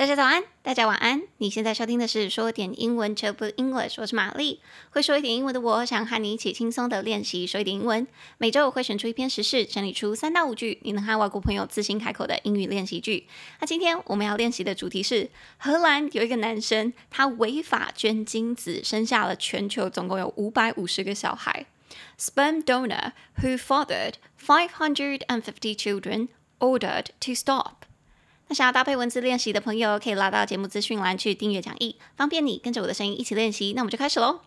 大家早安，大家晚安。你现在收听的是说点英文 c h b English，我是玛丽。会说一点英文的我，想和你一起轻松的练习说一点英文。每周我会选出一篇时事，整理出三到五句你能和外国朋友自信开口的英语练习句。那今天我们要练习的主题是：荷兰有一个男生，他违法捐精子，生下了全球总共有五百五十个小孩。Sperm donor who fathered five hundred and fifty children ordered to stop. 那想要搭配文字练习的朋友，可以拉到节目资讯栏去订阅讲义，方便你跟着我的声音一起练习。那我们就开始喽。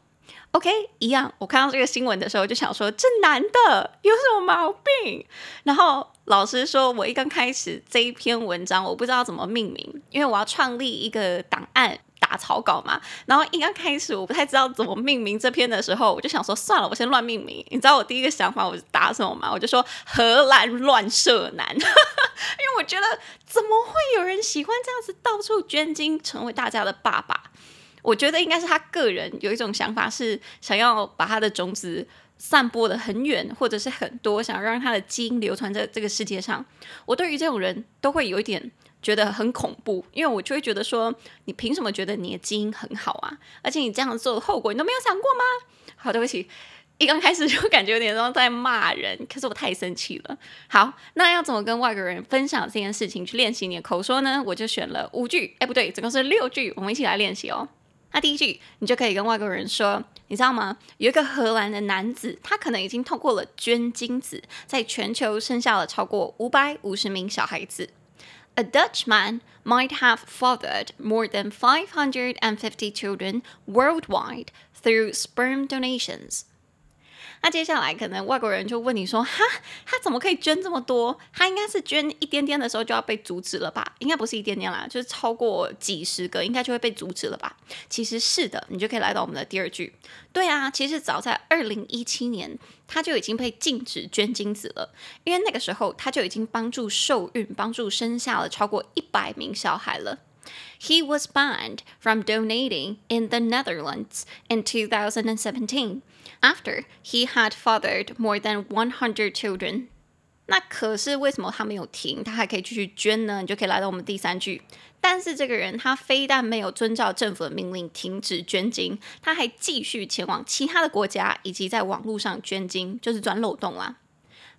OK，一样。我看到这个新闻的时候，就想说这男的有什么毛病？然后老师说，我一刚开始这一篇文章，我不知道怎么命名，因为我要创立一个档案。草稿嘛，然后一刚开始我不太知道怎么命名这篇的时候，我就想说算了，我先乱命名。你知道我第一个想法我是打什么吗？我就说荷兰乱射男，因为我觉得怎么会有人喜欢这样子到处捐精，成为大家的爸爸？我觉得应该是他个人有一种想法，是想要把他的种子散播得很远，或者是很多，想要让他的基因流传在这个世界上。我对于这种人都会有一点。觉得很恐怖，因为我就会觉得说，你凭什么觉得你的基因很好啊？而且你这样做的后果你都没有想过吗？好，对不起，一刚开始就感觉有点像在骂人，可是我太生气了。好，那要怎么跟外国人分享这件事情去练习你的口说呢？我就选了五句，哎，不对，总共是六句，我们一起来练习哦。那第一句，你就可以跟外国人说，你知道吗？有一个荷兰的男子，他可能已经通过了捐精子，在全球生下了超过五百五十名小孩子。A Dutchman might have fathered more than 550 children worldwide through sperm donations. 那接下来可能外国人就问你说：“哈，他怎么可以捐这么多？他应该是捐一点点的时候就要被阻止了吧？应该不是一点点啦，就是超过几十个，应该就会被阻止了吧？其实是的，你就可以来到我们的第二句。对啊，其实早在二零一七年，他就已经被禁止捐精子了，因为那个时候他就已经帮助受孕，帮助生下了超过一百名小孩了。He was banned from donating in the Netherlands in 2017. After he had fathered more than 100 children，那可是为什么他没有停，他还可以继续捐呢？你就可以来到我们第三句。但是这个人他非但没有遵照政府的命令停止捐精，他还继续前往其他的国家以及在网络上捐精，就是钻漏洞啦。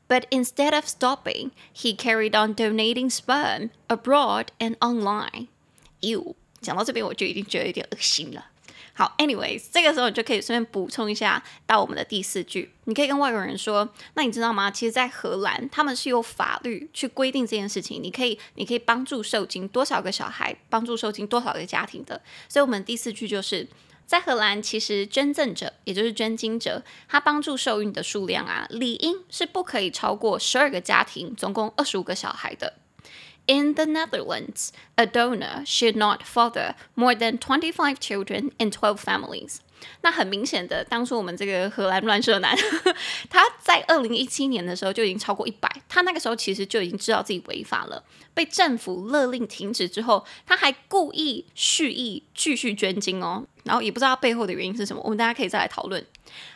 But instead of stopping, he carried on donating sperm abroad and online. Ew，讲到这边我就已经觉得有点恶心了。好，anyways，这个时候你就可以顺便补充一下到我们的第四句。你可以跟外国人说，那你知道吗？其实，在荷兰，他们是有法律去规定这件事情。你可以，你可以帮助受精多少个小孩，帮助受精多少个家庭的。所以，我们第四句就是在荷兰，其实捐赠者，也就是捐精者，他帮助受孕的数量啊，理应是不可以超过十二个家庭，总共二十五个小孩的。In the Netherlands, a donor should not father more than twenty-five children in twelve families. 那很明显的，当初我们这个荷兰乱射男，他在二零一七年的时候就已经超过一百，他那个时候其实就已经知道自己违法了，被政府勒令停止之后，他还故意蓄意继续捐精哦，然后也不知道背后的原因是什么，我们大家可以再来讨论。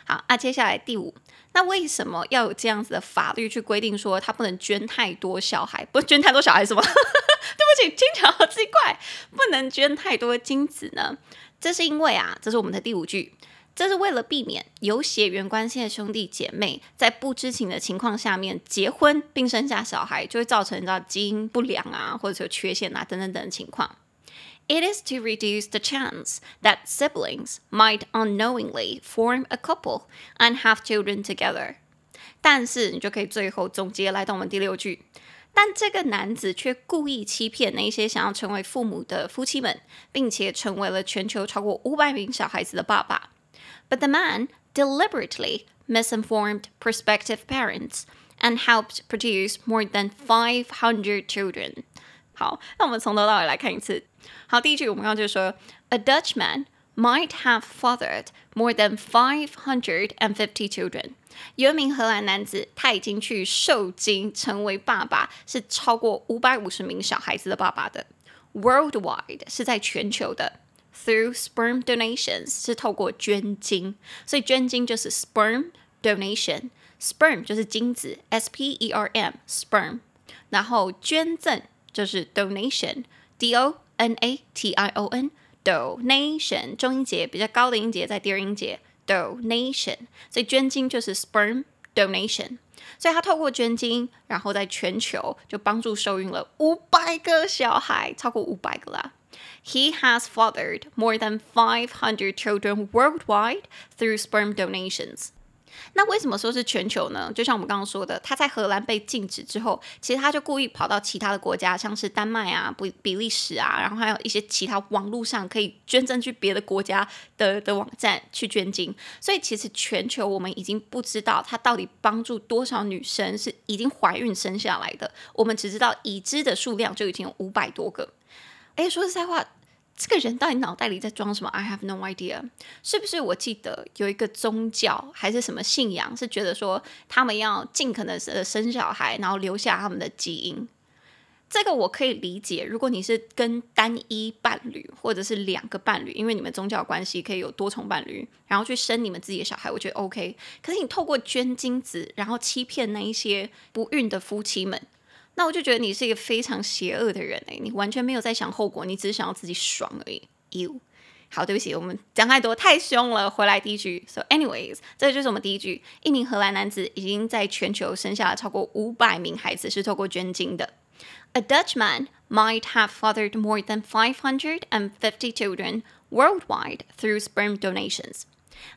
好，那接下来第五。那为什么要有这样子的法律去规定说他不能捐太多小孩？不捐太多小孩是吗？对不起，听起来好奇怪。不能捐太多精子呢？这是因为啊，这是我们的第五句，这是为了避免有血缘关系的兄弟姐妹在不知情的情况下面结婚并生下小孩，就会造成到基因不良啊，或者是有缺陷啊等等等等的情况。It is to reduce the chance that siblings might unknowingly form a couple and have children together. 但是你就可以最后总结来到我们第六句，但这个男子却故意欺骗那些想要成为父母的夫妻们，并且成为了全球超过五百名小孩子的爸爸。But the man deliberately misinformed prospective parents and helped produce more than five hundred children. 好，那我们从头到尾来看一次。好，第一句我们刚刚就说，A Dutchman might have fathered more than five hundred and fifty children。有一名荷兰男子，他已经去受精成为爸爸，是超过五百五十名小孩子的爸爸的。Worldwide 是在全球的，Through sperm donations 是透过捐精，所以捐精就是 sperm donation，sperm 就是精子，S P E R M sperm，然后捐赠。 就是 donation，d o n a t i o n，donation 中音节比较高的音节在第二音节，donation，所以捐精就是 sperm donation，所以他透过捐精，然后在全球就帮助受孕了五百个小孩，超过五百个啦。He has fathered more than five hundred children worldwide through sperm donations. 那为什么说是全球呢？就像我们刚刚说的，他在荷兰被禁止之后，其实他就故意跑到其他的国家，像是丹麦啊、比比利时啊，然后还有一些其他网络上可以捐赠去别的国家的的网站去捐精。所以其实全球我们已经不知道他到底帮助多少女生是已经怀孕生下来的，我们只知道已知的数量就已经有五百多个。哎，说实在话。这个人到底脑袋里在装什么？I have no idea。是不是我记得有一个宗教还是什么信仰，是觉得说他们要尽可能的生小孩，然后留下他们的基因？这个我可以理解。如果你是跟单一伴侣，或者是两个伴侣，因为你们宗教关系可以有多重伴侣，然后去生你们自己的小孩，我觉得 OK。可是你透过捐精子，然后欺骗那一些不孕的夫妻们。那我就觉得你是一个非常邪恶的人哎，你完全没有在想后果，你只是想要自己爽而已。You，好，对不起，我们讲太多，太凶了。回来第一句，So anyways，这就是我们第一句。一名荷兰男子已经在全球生下了超过五百名孩子，是透过捐精的。A Dutchman might have fathered more than five hundred and fifty children worldwide through sperm donations。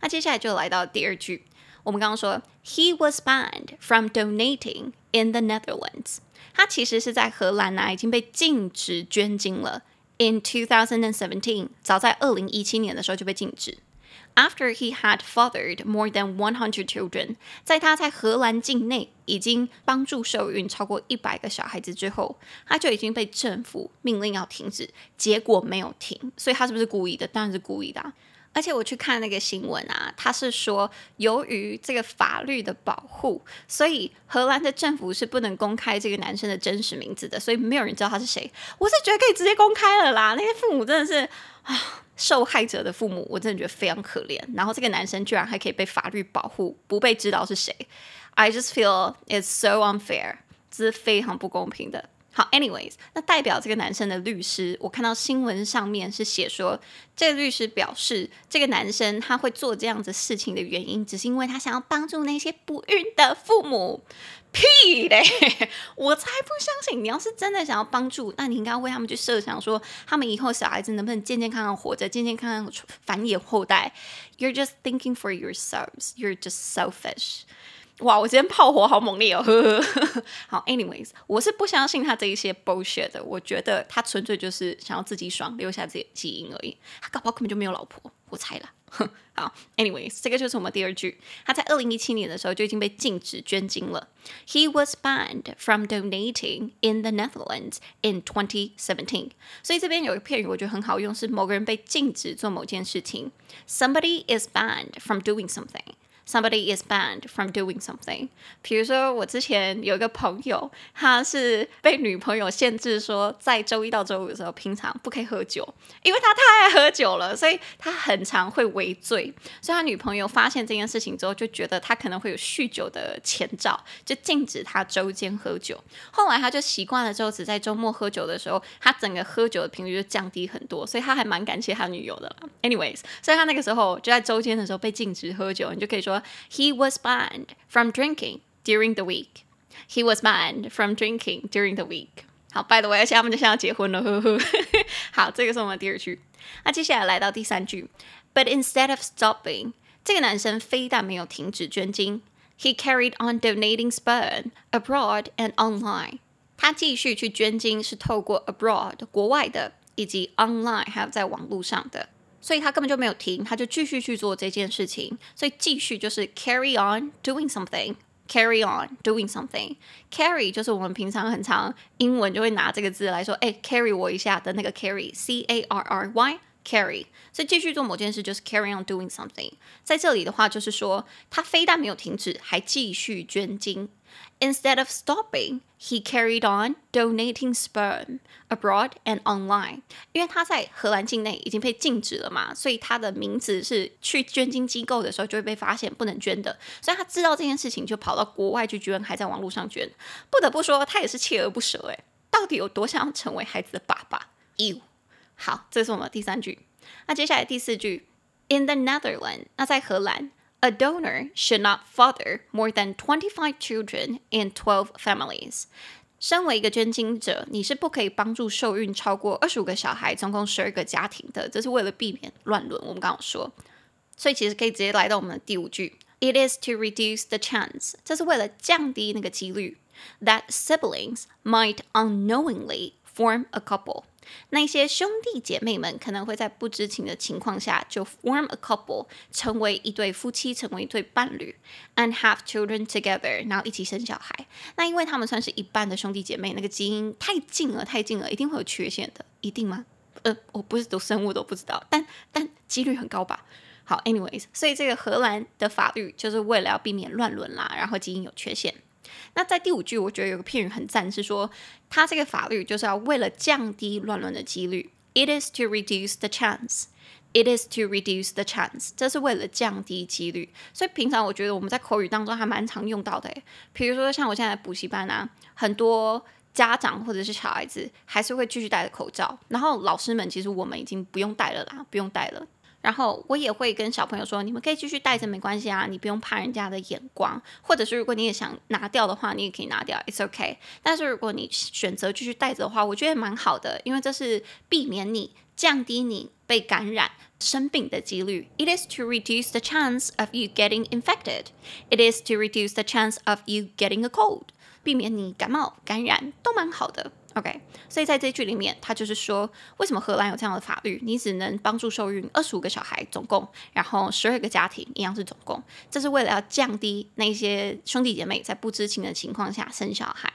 那接下来就来到第二句，我们刚刚说，He was banned from donating in the Netherlands。 他其实是在荷兰呢、啊，已经被禁止捐精了。In 2017，早在二零一七年的时候就被禁止。After he had fathered more than 100 children，在他在荷兰境内已经帮助受孕超过一百个小孩子之后，他就已经被政府命令要停止，结果没有停，所以他是不是故意的？当然是故意的、啊。而且我去看那个新闻啊，他是说，由于这个法律的保护，所以荷兰的政府是不能公开这个男生的真实名字的，所以没有人知道他是谁。我是觉得可以直接公开了啦，那些父母真的是啊，受害者的父母，我真的觉得非常可怜。然后这个男生居然还可以被法律保护，不被知道是谁，I just feel it's so unfair，这是非常不公平的。好，anyways，那代表这个男生的律师，我看到新闻上面是写说，这个律师表示，这个男生他会做这样子事情的原因，只是因为他想要帮助那些不孕的父母。屁嘞！我才不相信，你要是真的想要帮助，那你应该为他们去设想，说他们以后小孩子能不能健健康康活着，健健康康繁衍后代。You're just thinking for yourselves. You're just selfish. 哇，我今天炮火好猛烈哦！呵呵好，anyways，我是不相信他这一些 bullshit 的。我觉得他纯粹就是想要自己爽，留下自己的基因而已。他搞不好根本就没有老婆，我猜了。好，anyways，这个就是我们第二句。他在二零一七年的时候就已经被禁止捐精了。He was banned from donating in the Netherlands in 2017。所以这边有一个片语，我觉得很好用，是某个人被禁止做某件事情。Somebody is banned from doing something。Somebody is banned from doing something。比如说，我之前有一个朋友，他是被女朋友限制说，在周一到周五的时候，平常不可以喝酒，因为他太爱喝酒了，所以他很常会微醉。所以他女朋友发现这件事情之后，就觉得他可能会有酗酒的前兆，就禁止他周间喝酒。后来他就习惯了之后，只在周末喝酒的时候，他整个喝酒的频率就降低很多。所以他还蛮感谢他女友的。Anyways，所以他那个时候就在周间的时候被禁止喝酒，你就可以说。He was banned from drinking during the week. He was banned from drinking during the week. 好，by the way，而且他们就想要结婚了，呵呵。好，这个是我们第二句。那接下来来到第三句。But instead of stopping，这个男生非但没有停止捐精，he carried on donating sperm abroad and online。他继续去捐精，是透过 abroad 国外的，以及 online 还有在网络上的。 所以他根本就没有停，他就继续去做这件事情。所以继续就是 carry on doing something，carry on doing something。carry 就是我们平常很常英文就会拿这个字来说，哎，carry 我一下的那个 carry，c a r r y，carry。所以继续做某件事就是 carry on doing something。在这里的话就是说，他非但没有停止，还继续捐精。Instead of stopping, he carried on donating sperm abroad and online。因为他在荷兰境内已经被禁止了嘛，所以他的名字是去捐精机构的时候就会被发现不能捐的。所以他知道这件事情，就跑到国外去捐，还在网络上捐。不得不说，他也是锲而不舍诶。到底有多想要成为孩子的爸爸？You 好，这是我们的第三句。那接下来第四句，In the Netherlands，那在荷兰 ，A donor should not father more than twenty-five children in twelve families。身为一个捐精者，你是不可以帮助受孕超过二十五个小孩，总共十二个家庭的。这是为了避免乱伦。我们刚刚说，所以其实可以直接来到我们的第五句，It is to reduce the chance，这是为了降低那个几率，that siblings might unknowingly form a couple。 那些兄弟姐妹们可能会在不知情的情况下就 form a couple，成为一对夫妻，成为一对伴侣，and have children together，然后一起生小孩。那因为他们算是一半的兄弟姐妹，那个基因太近了，太近了，一定会有缺陷的，一定吗？呃，我不是读生物都不知道，但但几率很高吧。好，anyways，所以这个荷兰的法律就是为了要避免乱伦啦，然后基因有缺陷。那在第五句，我觉得有个片语很赞，是说它这个法律就是要为了降低乱伦的几率。It is to reduce the chance. It is to reduce the chance. 这是为了降低几率。所以平常我觉得我们在口语当中还蛮常用到的。比如说像我现在补习班啊，很多家长或者是小孩子还是会继续戴着口罩，然后老师们其实我们已经不用戴了啦，不用戴了。然后我也会跟小朋友说，你们可以继续戴着，没关系啊，你不用怕人家的眼光，或者是如果你也想拿掉的话，你也可以拿掉，it's okay。但是如果你选择继续戴着的话，我觉得蛮好的，因为这是避免你降低你被感染生病的几率。It is to reduce the chance of you getting infected. It is to reduce the chance of you getting a cold. 避免你感冒感染都蛮好的。OK，所以在这句里面，他就是说，为什么荷兰有这样的法律？你只能帮助受孕二十五个小孩，总共，然后十二个家庭一样是总共，这是为了要降低那些兄弟姐妹在不知情的情况下生小孩。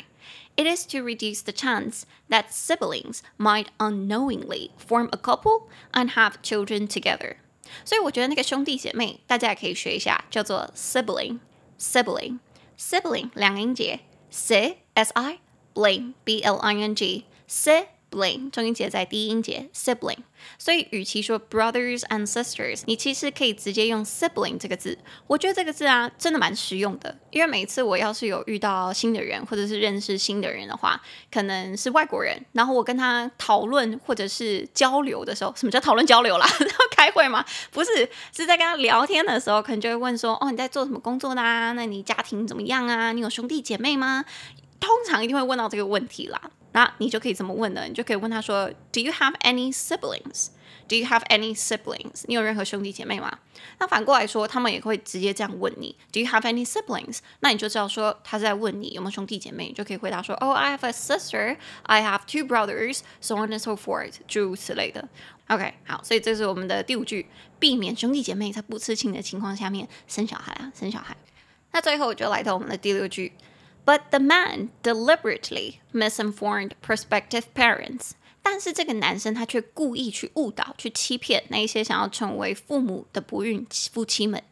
It is to reduce the chance that siblings might unknowingly form a couple and have children together。所以我觉得那个兄弟姐妹，大家也可以学一下，叫做 sibling，sibling，sibling，两个音节，si s i。 Bling, B L I N G, sibling，重音节在第一音节，sibling。所以，与其说 brothers and sisters，你其实可以直接用 sibling 这个字。我觉得这个字啊，真的蛮实用的。因为每次我要是有遇到新的人，或者是认识新的人的话，可能是外国人，然后我跟他讨论或者是交流的时候，什么叫讨论交流啦？然后开会吗？不是，是在跟他聊天的时候，可能就会问说：“哦，你在做什么工作的啊？那你家庭怎么样啊？你有兄弟姐妹吗？”通常一定会问到这个问题啦，那你就可以怎么问呢？你就可以问他说：“Do you have any siblings? Do you have any siblings? 你有任何兄弟姐妹吗？”那反过来说，他们也会直接这样问你：“Do you have any siblings？” 那你就知道说他是在问你有没有兄弟姐妹，你就可以回答说：“Oh, I have a sister. I have two brothers. So on and so forth.” 诸如此类的。OK，好，所以这是我们的第五句，避免兄弟姐妹在不知情的情况下面生小孩啊，生小孩。那最后就来到我们的第六句。But the man deliberately misinformed prospective parents. 但是这个男生他却故意去误导、去欺骗那些想要成为父母的不孕夫妻们，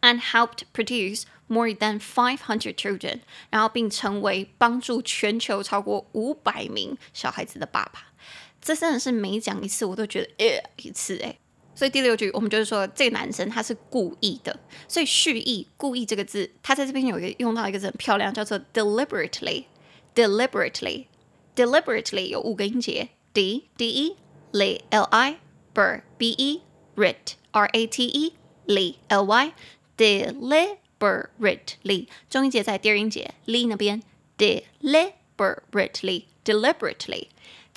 and helped produce more than five hundred children. 然后并成为帮助全球超过五百名小孩子的爸爸。这真的是每讲一次我都觉得呃一次哎。 所以第六句，我们就是说，这个男生他是故意的。所以蓄意、故意这个字，他在这边有一个用到一个字很漂亮，叫做 deliberately。deliberately，deliberately 有五个音节：d d e l l i b b e r a t r a t e l l y deliberately。中音节在第二音节 l 那边，deliberately，deliberately。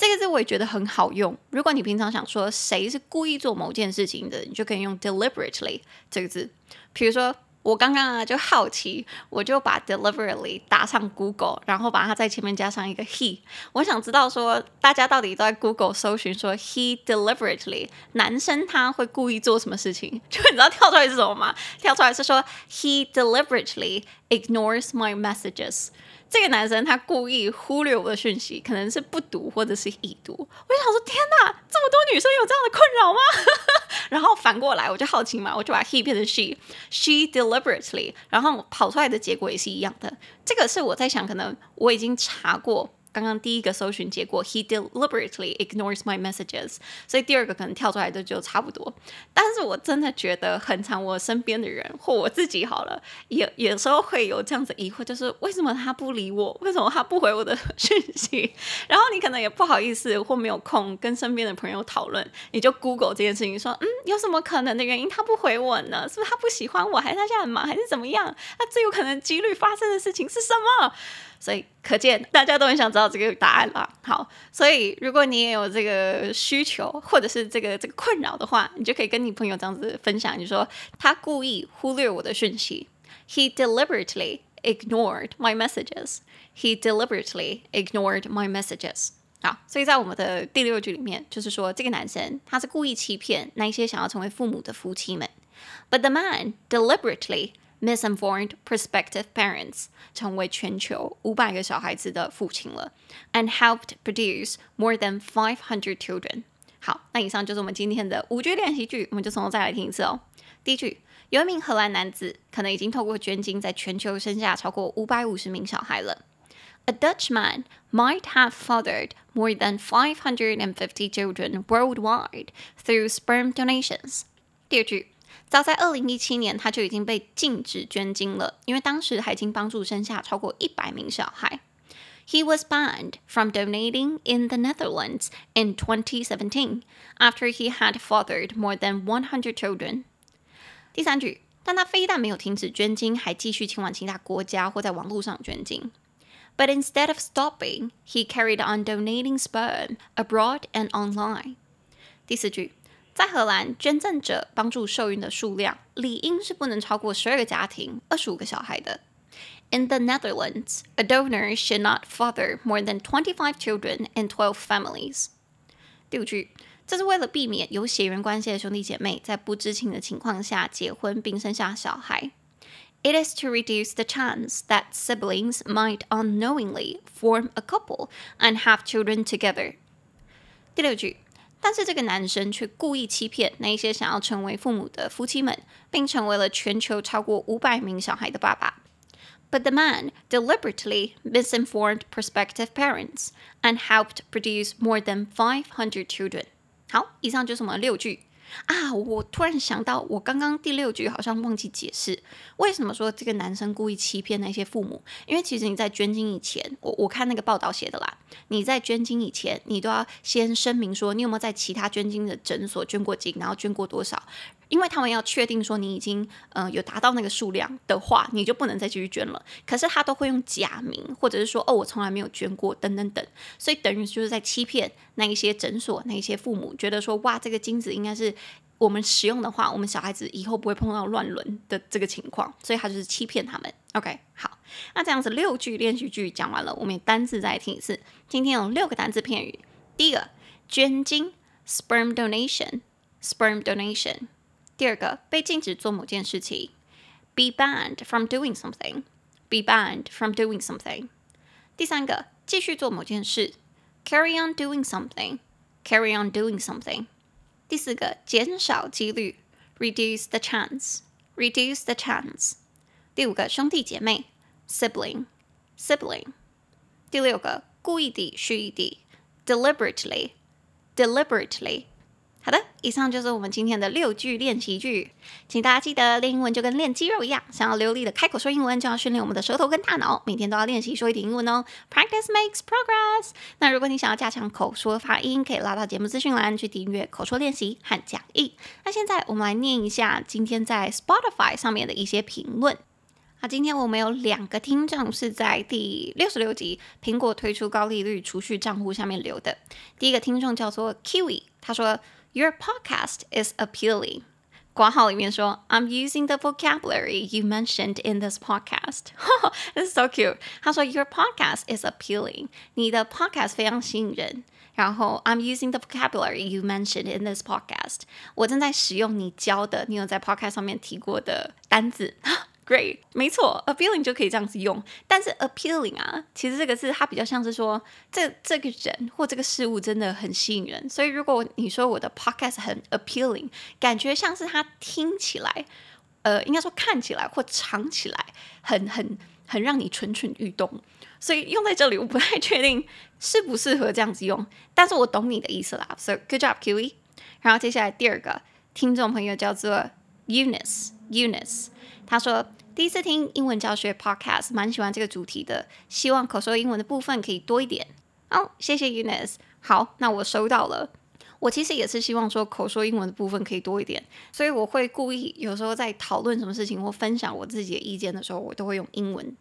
这个字我也觉得很好用。如果你平常想说谁是故意做某件事情的，你就可以用 deliberately 这个字。比如说，我刚刚啊就好奇，我就把 deliberately 打上 Google，然后把它在前面加上一个 he。我想知道说大家到底都在 Google 搜寻说 he deliberately 男生他会故意做什么事情？就你知道跳出来是什么吗？跳出来是说 he deliberately ignores my messages。这个男生他故意忽略我的讯息，可能是不读或者是已读。我就想说，天哪，这么多女生有这样的困扰吗？然后反过来，我就好奇嘛，我就把 he 变成 she，she deliberately，然后跑出来的结果也是一样的。这个是我在想，可能我已经查过刚刚第一个搜寻结果，he deliberately ignores my messages，所以第二个可能跳出来的就差不多。但是我真的觉得很常，我身边的人或我自己好了，也有时候会有这样子疑惑，就是为什么他不理我？为什么他不回我的讯息？然后你可能也不好意思或没有空跟身边的朋友讨论，你就 Google 这件事情，说嗯，有什么可能的原因他不回我呢？是不是他不喜欢我，还是他现在很忙，还是怎么样？那最有可能几率发生的事情是什么？所以可见大家都很想知道这个答案了。好，所以如果你也有这个需求或者是这个这个困扰的话，你就可以跟你朋友这样子分享，你说他故意忽略我的讯息，He deliberately ignored my messages. He deliberately ignored my messages. 好，所以在我们的第六句里面，就是说这个男生他是故意欺骗那一些想要成为父母的夫妻们，But the man deliberately misinformed prospective parents，成为全球五百个小孩子的父亲了，and helped produce more than five hundred children。好，那以上就是我们今天的五句练习句，我们就从头再来听一次哦。第一句，有一名荷兰男子可能已经透过捐精，在全球生下超过五百五十名小孩了。A Dutch man might have fathered more than five hundred and fifty children worldwide through sperm donations。第二句。 早在二零一七年，他就已经被禁止捐精了，因为当时他已经帮助生下超过一百名小孩。He was banned from donating in the Netherlands in 2017 after he had fathered more than 100 children。第三句，但他非但没有停止捐精，还继续前往其他国家或在网络上捐精。But instead of stopping, he carried on donating sperm abroad and online。第四句。 在荷兰，捐赠者帮助受孕的数量理应是不能超过十二个家庭、二十五个小孩的。In the Netherlands, a donor should not father more than twenty-five children in twelve families。第五句，这是为了避免有血缘关系的兄弟姐妹在不知情的情况下结婚并生下小孩。It is to reduce the chance that siblings might unknowingly form a couple and have children together。第六句。 但是这个男生却故意欺骗那些想要成为父母的夫妻们，并成为了全球超过五百名小孩的爸爸。But the man deliberately misinformed prospective parents and helped produce more than five hundred children。好，以上就是我们六句。啊！我突然想到，我刚刚第六句好像忘记解释，为什么说这个男生故意欺骗那些父母？因为其实你在捐精以前，我我看那个报道写的啦，你在捐精以前，你都要先声明说你有没有在其他捐精的诊所捐过精，然后捐过多少。因为他们要确定说你已经呃有达到那个数量的话，你就不能再继续捐了。可是他都会用假名，或者是说哦我从来没有捐过等等等，所以等于就是在欺骗那一些诊所、那一些父母，觉得说哇这个精子应该是我们使用的话，我们小孩子以后不会碰到乱伦的这个情况，所以他就是欺骗他们。OK，好，那这样子六句练习句讲完了，我们单字再听一次。今天有六个单字片语，第一个捐精 （sperm donation），sperm donation。第二个，被禁止做某件事情，be banned from doing something，be banned from doing something。第三个，继续做某件事，carry on doing something，carry on doing something。第四个，减少几率，reduce the chance，reduce the chance。第五个，兄弟姐妹，sibling，sibling。第六个，故意地、蓄意的，deliberately，deliberately。好的，以上就是我们今天的六句练习句，请大家记得练英文就跟练肌肉一样，想要流利的开口说英文，就要训练我们的舌头跟大脑，每天都要练习说一点英文哦。Practice makes progress。那如果你想要加强口说发音，可以拉到节目资讯栏去订阅口说练习和讲义。那现在我们来念一下今天在 Spotify 上面的一些评论。那今天我们有两个听众是在第六十六集苹果推出高利率储蓄账户下面留的。第一个听众叫做 Kiwi，他说。Your podcast is appealing。括号里面说，I'm using the vocabulary you mentioned in this podcast。 This is so cute。他说，Your podcast is appealing。你的 podcast 非常吸引人。然后，I'm using the vocabulary you mentioned in this podcast。我正在使用你教的，你有在 podcast 上面提过的单字。 对没错，appealing 就可以这样子用。但是 appealing 啊，其实这个字它比较像是说，这这个人或这个事物真的很吸引人。所以如果你说我的 podcast 很 appealing，感觉像是它听起来，呃，应该说看起来或尝起来很很很让你蠢蠢欲动。所以用在这里我不太确定适不适合这样子用，但是我懂你的意思啦。So good job, Kiwi。然后接下来第二个听众朋友叫做 unice Eunice，Eunice，他说第一次听英文教学 Podcast，蛮喜欢这个主题的，希望口说英文的部分可以多一点。哦，谢谢 Eunice。好，那我收到了。我其实也是希望说口说英文的部分可以多一点，所以我会故意有时候在讨论什么事情或分享我自己的意见的时候，我都会用英文。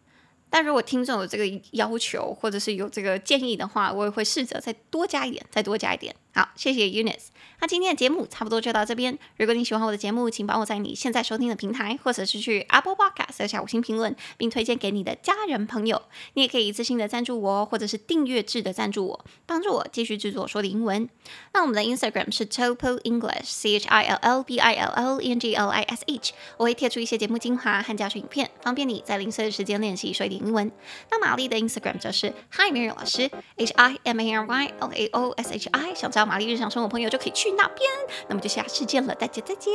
但如果听众有这个要求，或者是有这个建议的话，我也会试着再多加一点，再多加一点。好，谢谢 Unis。那今天的节目差不多就到这边。如果你喜欢我的节目，请帮我在你现在收听的平台，或者是去 Apple Podcast 留下五星评论，并推荐给你的家人朋友。你也可以一次性的赞助我，或者是订阅制的赞助我，帮助我继续制作说的英文。那我们的 Instagram 是 Topo English，C H I L L B I L L E N G L I S H。我会贴出一些节目精华和教学影片，方便你在零碎的时间练习说一点英文。那玛丽的 Instagram 则是 Hi Mary 老师，H I M A R Y L A O S H I。想知到玛丽日常生活朋友就可以去那边。那么就下次见了大家再见。